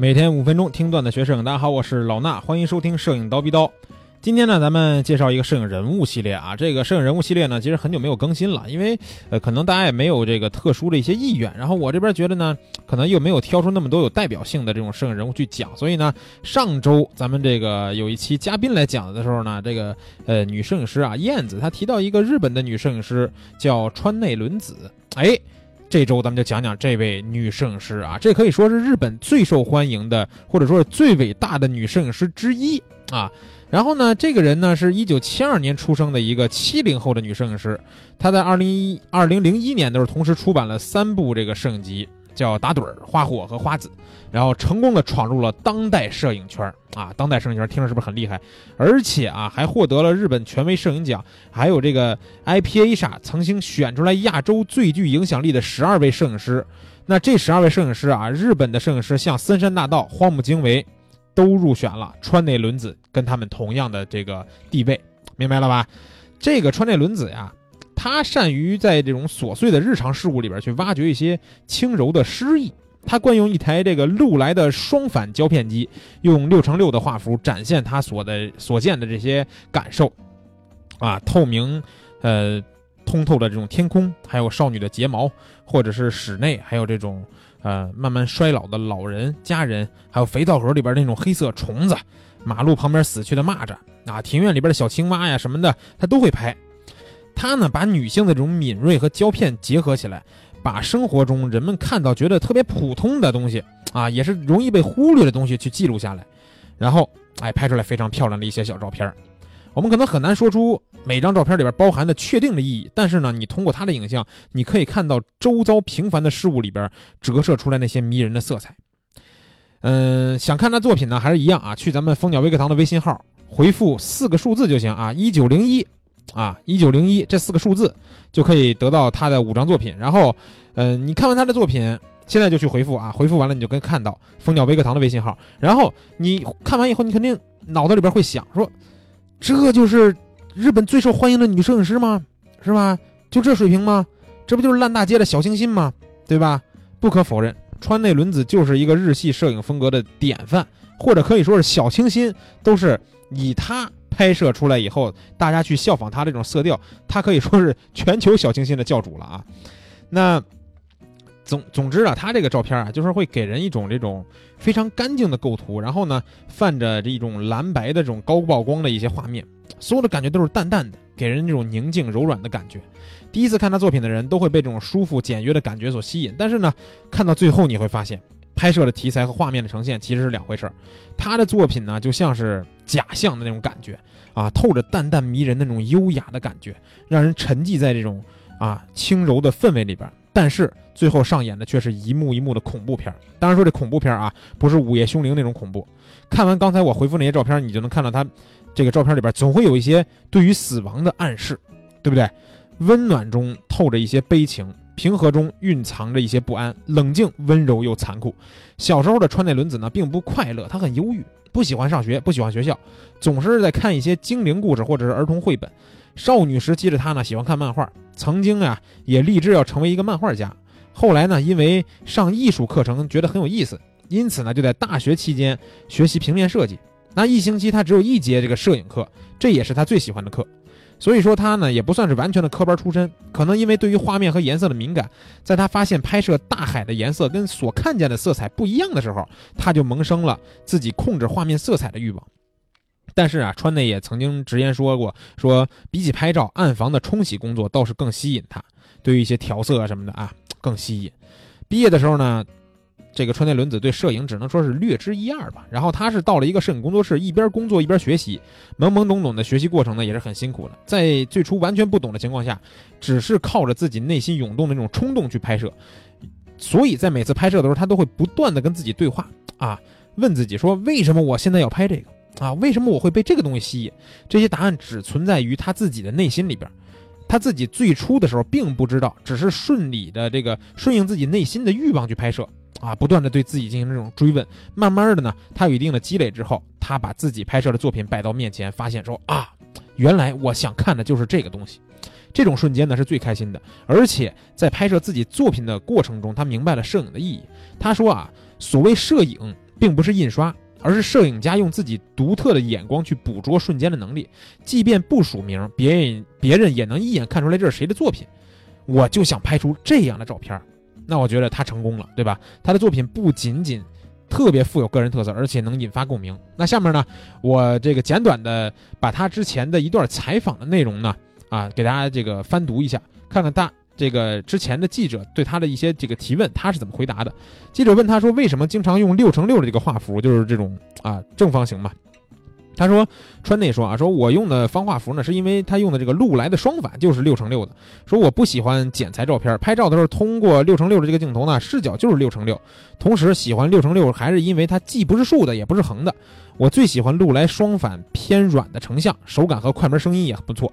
每天五分钟听段子学摄影，大家好，我是老衲，欢迎收听摄影刀逼刀。今天呢，咱们介绍一个摄影人物系列啊。这个摄影人物系列呢，其实很久没有更新了，因为呃，可能大家也没有这个特殊的一些意愿。然后我这边觉得呢，可能又没有挑出那么多有代表性的这种摄影人物去讲，所以呢，上周咱们这个有一期嘉宾来讲的时候呢，这个呃女摄影师啊燕子她提到一个日本的女摄影师叫川内伦子，哎。这周咱们就讲讲这位女摄影师啊，这可以说是日本最受欢迎的，或者说是最伟大的女摄影师之一啊。然后呢，这个人呢是一九七二年出生的一个七零后的女摄影师，她在二零一二零零一年的时候同时出版了三部这个摄影集。叫打盹儿、花火和花子，然后成功的闯入了当代摄影圈啊！当代摄影圈听着是不是很厉害？而且啊，还获得了日本权威摄影奖，还有这个 IPA 上曾经选出来亚洲最具影响力的十二位摄影师。那这十二位摄影师啊，日本的摄影师像森山大道、荒木经惟，都入选了川内伦子跟他们同样的这个地位，明白了吧？这个川内伦子呀。他善于在这种琐碎的日常事物里边去挖掘一些轻柔的诗意。他惯用一台这个禄来的双反胶片机，用六乘六的画幅展现他所的所见的这些感受。啊，透明，呃，通透的这种天空，还有少女的睫毛，或者是室内，还有这种呃慢慢衰老的老人家人，还有肥皂盒里边那种黑色虫子，马路旁边死去的蚂蚱，啊，庭院里边的小青蛙呀什么的，他都会拍。他呢，把女性的这种敏锐和胶片结合起来，把生活中人们看到觉得特别普通的东西啊，也是容易被忽略的东西去记录下来，然后哎拍出来非常漂亮的一些小照片。我们可能很难说出每张照片里边包含的确定的意义，但是呢，你通过他的影像，你可以看到周遭平凡的事物里边折射出来那些迷人的色彩。嗯，想看他作品呢，还是一样啊，去咱们蜂鸟微课堂的微信号回复四个数字就行啊，一九零一。啊，一九零一这四个数字就可以得到他的五张作品。然后，嗯，你看完他的作品，现在就去回复啊，回复完了你就跟看到蜂鸟微课堂的微信号。然后你看完以后，你肯定脑子里边会想说，这就是日本最受欢迎的女摄影师吗？是吧？就这水平吗？这不就是烂大街的小清新吗？对吧？不可否认，川内伦子就是一个日系摄影风格的典范，或者可以说是小清新，都是以他。拍摄出来以后，大家去效仿他这种色调，他可以说是全球小清新的教主了啊。那总总之啊，他这个照片啊，就是会给人一种这种非常干净的构图，然后呢，泛着这一种蓝白的这种高曝光的一些画面，所有的感觉都是淡淡的，给人这种宁静柔软的感觉。第一次看他作品的人都会被这种舒服简约的感觉所吸引，但是呢，看到最后你会发现。拍摄的题材和画面的呈现其实是两回事儿，他的作品呢就像是假象的那种感觉啊，透着淡淡迷人那种优雅的感觉，让人沉寂在这种啊轻柔的氛围里边。但是最后上演的却是一幕一幕的恐怖片。当然说这恐怖片啊，不是午夜凶铃那种恐怖。看完刚才我回复那些照片，你就能看到他这个照片里边总会有一些对于死亡的暗示，对不对？温暖中透着一些悲情。平和中蕴藏着一些不安，冷静、温柔又残酷。小时候的川内伦子呢，并不快乐，他很忧郁，不喜欢上学，不喜欢学校，总是在看一些精灵故事或者是儿童绘本。少女时期的她呢，喜欢看漫画，曾经啊，也立志要成为一个漫画家。后来呢，因为上艺术课程觉得很有意思，因此呢，就在大学期间学习平面设计。那一星期他只有一节这个摄影课，这也是他最喜欢的课。所以说他呢也不算是完全的科班出身，可能因为对于画面和颜色的敏感，在他发现拍摄大海的颜色跟所看见的色彩不一样的时候，他就萌生了自己控制画面色彩的欲望。但是啊，川内也曾经直言说过，说比起拍照，暗房的冲洗工作倒是更吸引他，对于一些调色啊什么的啊更吸引。毕业的时候呢。这个川内伦子对摄影只能说是略知一二吧。然后他是到了一个摄影工作室，一边工作一边学习，懵懵懂懂的学习过程呢也是很辛苦的。在最初完全不懂的情况下，只是靠着自己内心涌动的那种冲动去拍摄。所以在每次拍摄的时候，他都会不断的跟自己对话啊，问自己说：为什么我现在要拍这个啊？为什么我会被这个东西吸引？这些答案只存在于他自己的内心里边。他自己最初的时候并不知道，只是顺理的这个顺应自己内心的欲望去拍摄。啊，不断的对自己进行这种追问，慢慢的呢，他有一定的积累之后，他把自己拍摄的作品摆到面前，发现说啊，原来我想看的就是这个东西，这种瞬间呢是最开心的，而且在拍摄自己作品的过程中，他明白了摄影的意义。他说啊，所谓摄影并不是印刷，而是摄影家用自己独特的眼光去捕捉瞬间的能力。即便不署名，别人别人也能一眼看出来这是谁的作品。我就想拍出这样的照片，那我觉得他成功了，对吧？他的作品不仅仅特别富有个人特色，而且能引发共鸣。那下面呢，我这个简短的把他之前的一段采访的内容呢，啊，给大家这个翻读一下，看看大。这个之前的记者对他的一些这个提问，他是怎么回答的？记者问他说：“为什么经常用六乘六的这个画幅，就是这种啊正方形嘛？”他说：“川内说啊，说我用的方画幅呢，是因为他用的这个禄来的双反就是六乘六的。说我不喜欢剪裁照片，拍照的时候通过六乘六的这个镜头呢，视角就是六乘六。同时喜欢六乘六，还是因为它既不是竖的，也不是横的。我最喜欢禄来双反偏软的成像，手感和快门声音也不错。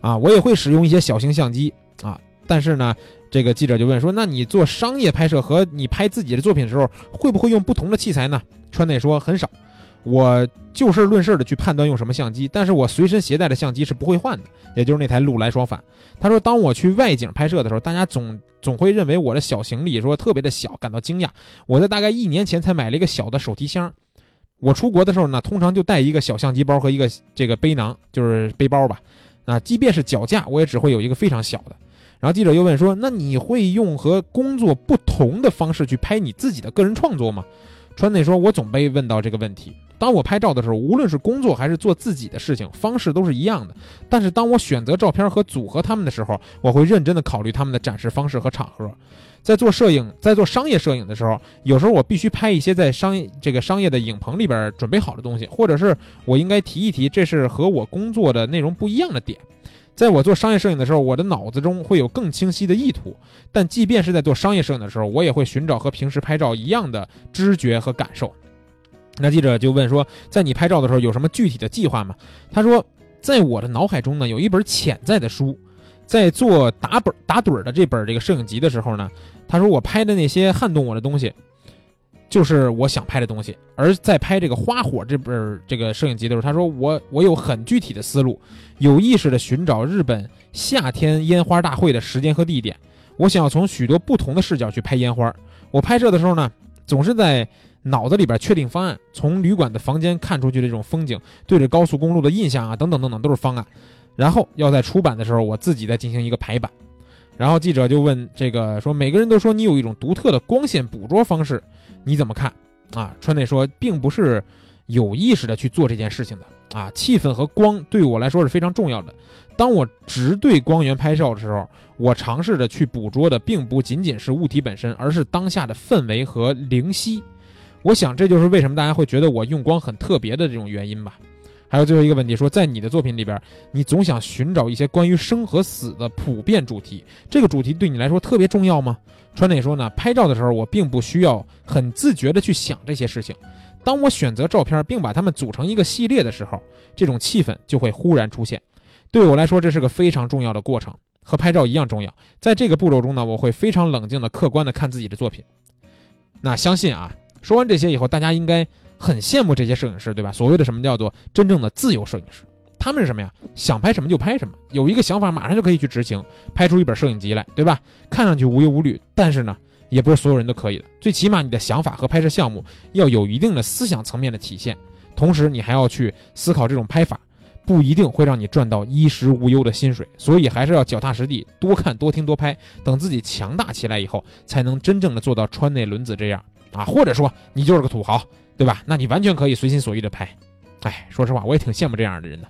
啊，我也会使用一些小型相机啊。”但是呢，这个记者就问说：“那你做商业拍摄和你拍自己的作品的时候，会不会用不同的器材呢？”川内说：“很少，我就事论事的去判断用什么相机，但是我随身携带的相机是不会换的，也就是那台禄来双反。”他说：“当我去外景拍摄的时候，大家总总会认为我的小行李说特别的小，感到惊讶。我在大概一年前才买了一个小的手提箱，我出国的时候呢，通常就带一个小相机包和一个这个背囊，就是背包吧。啊，即便是脚架，我也只会有一个非常小的。”然后记者又问说：“那你会用和工作不同的方式去拍你自己的个人创作吗？”川内说：“我总被问到这个问题。当我拍照的时候，无论是工作还是做自己的事情，方式都是一样的。但是当我选择照片和组合他们的时候，我会认真的考虑他们的展示方式和场合。在做摄影，在做商业摄影的时候，有时候我必须拍一些在商业这个商业的影棚里边准备好的东西，或者是我应该提一提，这是和我工作的内容不一样的点。”在我做商业摄影的时候，我的脑子中会有更清晰的意图。但即便是在做商业摄影的时候，我也会寻找和平时拍照一样的知觉和感受。那记者就问说：“在你拍照的时候有什么具体的计划吗？”他说：“在我的脑海中呢，有一本潜在的书。在做打本打盹的这本这个摄影集的时候呢，他说我拍的那些撼动我的东西。”就是我想拍的东西，而在拍这个花火这本这个摄影集的时候，他说我我有很具体的思路，有意识的寻找日本夏天烟花大会的时间和地点。我想要从许多不同的视角去拍烟花。我拍摄的时候呢，总是在脑子里边确定方案，从旅馆的房间看出去的这种风景，对着高速公路的印象啊，等等等等都是方案。然后要在出版的时候，我自己再进行一个排版。然后记者就问这个说，每个人都说你有一种独特的光线捕捉方式。你怎么看？啊，川内说，并不是有意识的去做这件事情的啊。气氛和光对我来说是非常重要的。当我直对光源拍照的时候，我尝试着去捕捉的并不仅仅是物体本身，而是当下的氛围和灵犀。我想这就是为什么大家会觉得我用光很特别的这种原因吧。还有最后一个问题，说在你的作品里边，你总想寻找一些关于生和死的普遍主题，这个主题对你来说特别重要吗？川内说呢，拍照的时候我并不需要很自觉的去想这些事情，当我选择照片并把它们组成一个系列的时候，这种气氛就会忽然出现。对我来说，这是个非常重要的过程，和拍照一样重要。在这个步骤中呢，我会非常冷静的、客观的看自己的作品。那相信啊，说完这些以后，大家应该。很羡慕这些摄影师，对吧？所谓的什么叫做真正的自由摄影师？他们是什么呀？想拍什么就拍什么，有一个想法马上就可以去执行，拍出一本摄影集来，对吧？看上去无忧无虑，但是呢，也不是所有人都可以的。最起码你的想法和拍摄项目要有一定的思想层面的体现，同时你还要去思考这种拍法不一定会让你赚到衣食无忧的薪水，所以还是要脚踏实地，多看多听多拍，等自己强大起来以后，才能真正的做到川内轮子这样啊，或者说你就是个土豪。对吧？那你完全可以随心所欲的拍，哎，说实话，我也挺羡慕这样的人的。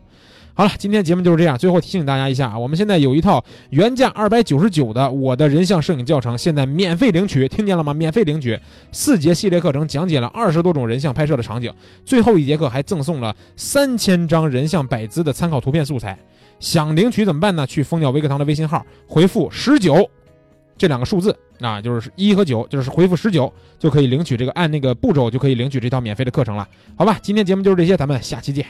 好了，今天节目就是这样。最后提醒大家一下啊，我们现在有一套原价二百九十九的我的人像摄影教程，现在免费领取，听见了吗？免费领取四节系列课程，讲解了二十多种人像拍摄的场景，最后一节课还赠送了三千张人像摆姿的参考图片素材。想领取怎么办呢？去蜂鸟微课堂的微信号回复十九。这两个数字啊，就是一和九，就是回复十九就可以领取这个，按那个步骤就可以领取这套免费的课程了，好吧？今天节目就是这些，咱们下期见。